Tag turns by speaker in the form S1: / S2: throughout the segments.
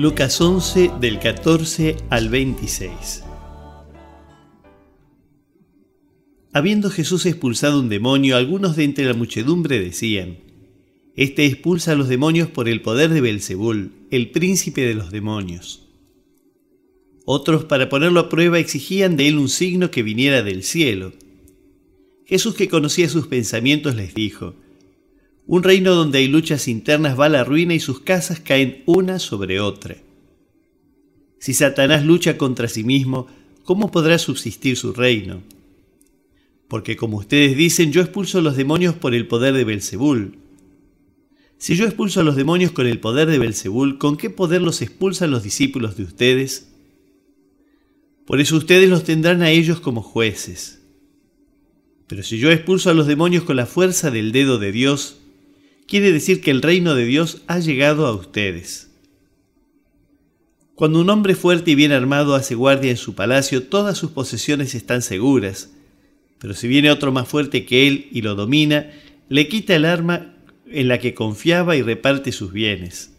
S1: Lucas 11 del 14 al 26. Habiendo Jesús expulsado un demonio, algunos de entre la muchedumbre decían: Este expulsa a los demonios por el poder de Belzebul, el príncipe de los demonios. Otros, para ponerlo a prueba, exigían de él un signo que viniera del cielo. Jesús, que conocía sus pensamientos, les dijo: Un reino donde hay luchas internas va a la ruina y sus casas caen una sobre otra. Si Satanás lucha contra sí mismo, ¿cómo podrá subsistir su reino? porque como ustedes dicen, yo expulso a los demonios por el poder de Belzebul. Si yo expulso a los demonios con el poder de Belzebul, ¿con qué poder los expulsan los discípulos de ustedes? Por eso ustedes los tendrán a ellos como jueces. Pero si yo expulso a los demonios con la fuerza del dedo de Dios, quiere decir que el reino de Dios ha llegado a ustedes. Cuando un hombre fuerte y bien armado hace guardia en su palacio, todas sus posesiones están seguras, pero si viene otro más fuerte que él y lo domina, le quita el arma en la que confiaba y reparte sus bienes.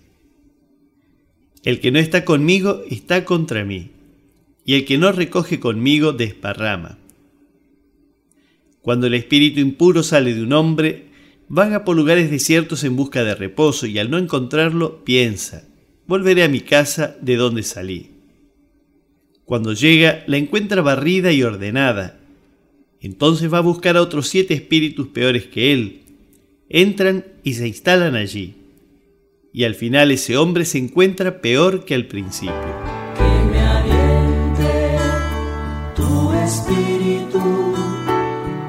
S1: El que no está conmigo está contra mí, y el que no recoge conmigo desparrama. Cuando el espíritu impuro sale de un hombre, vaga por lugares desiertos en busca de reposo y al no encontrarlo piensa, volveré a mi casa de donde salí. Cuando llega, la encuentra barrida y ordenada, entonces va a buscar a otros siete espíritus peores que él. Entran y se instalan allí. Y al final ese hombre se encuentra peor que al principio.
S2: Que me aliente tu espíritu,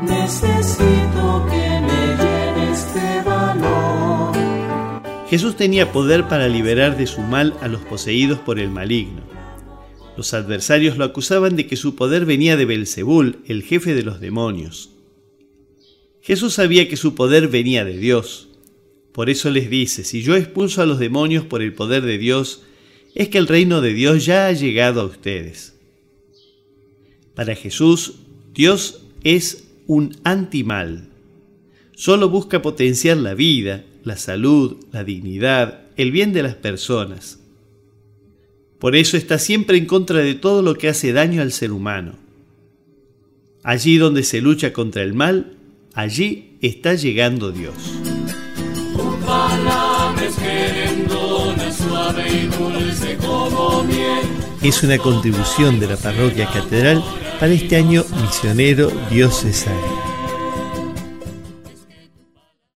S2: necesito
S1: Jesús tenía poder para liberar de su mal a los poseídos por el maligno. Los adversarios lo acusaban de que su poder venía de Belzebul, el jefe de los demonios. Jesús sabía que su poder venía de Dios. Por eso les dice, si yo expulso a los demonios por el poder de Dios, es que el reino de Dios ya ha llegado a ustedes. Para Jesús, Dios es un antimal. Solo busca potenciar la vida, la salud, la dignidad, el bien de las personas. Por eso está siempre en contra de todo lo que hace daño al ser humano. Allí donde se lucha contra el mal, allí está llegando Dios. Es una contribución de la parroquia catedral para este año misionero diocesano.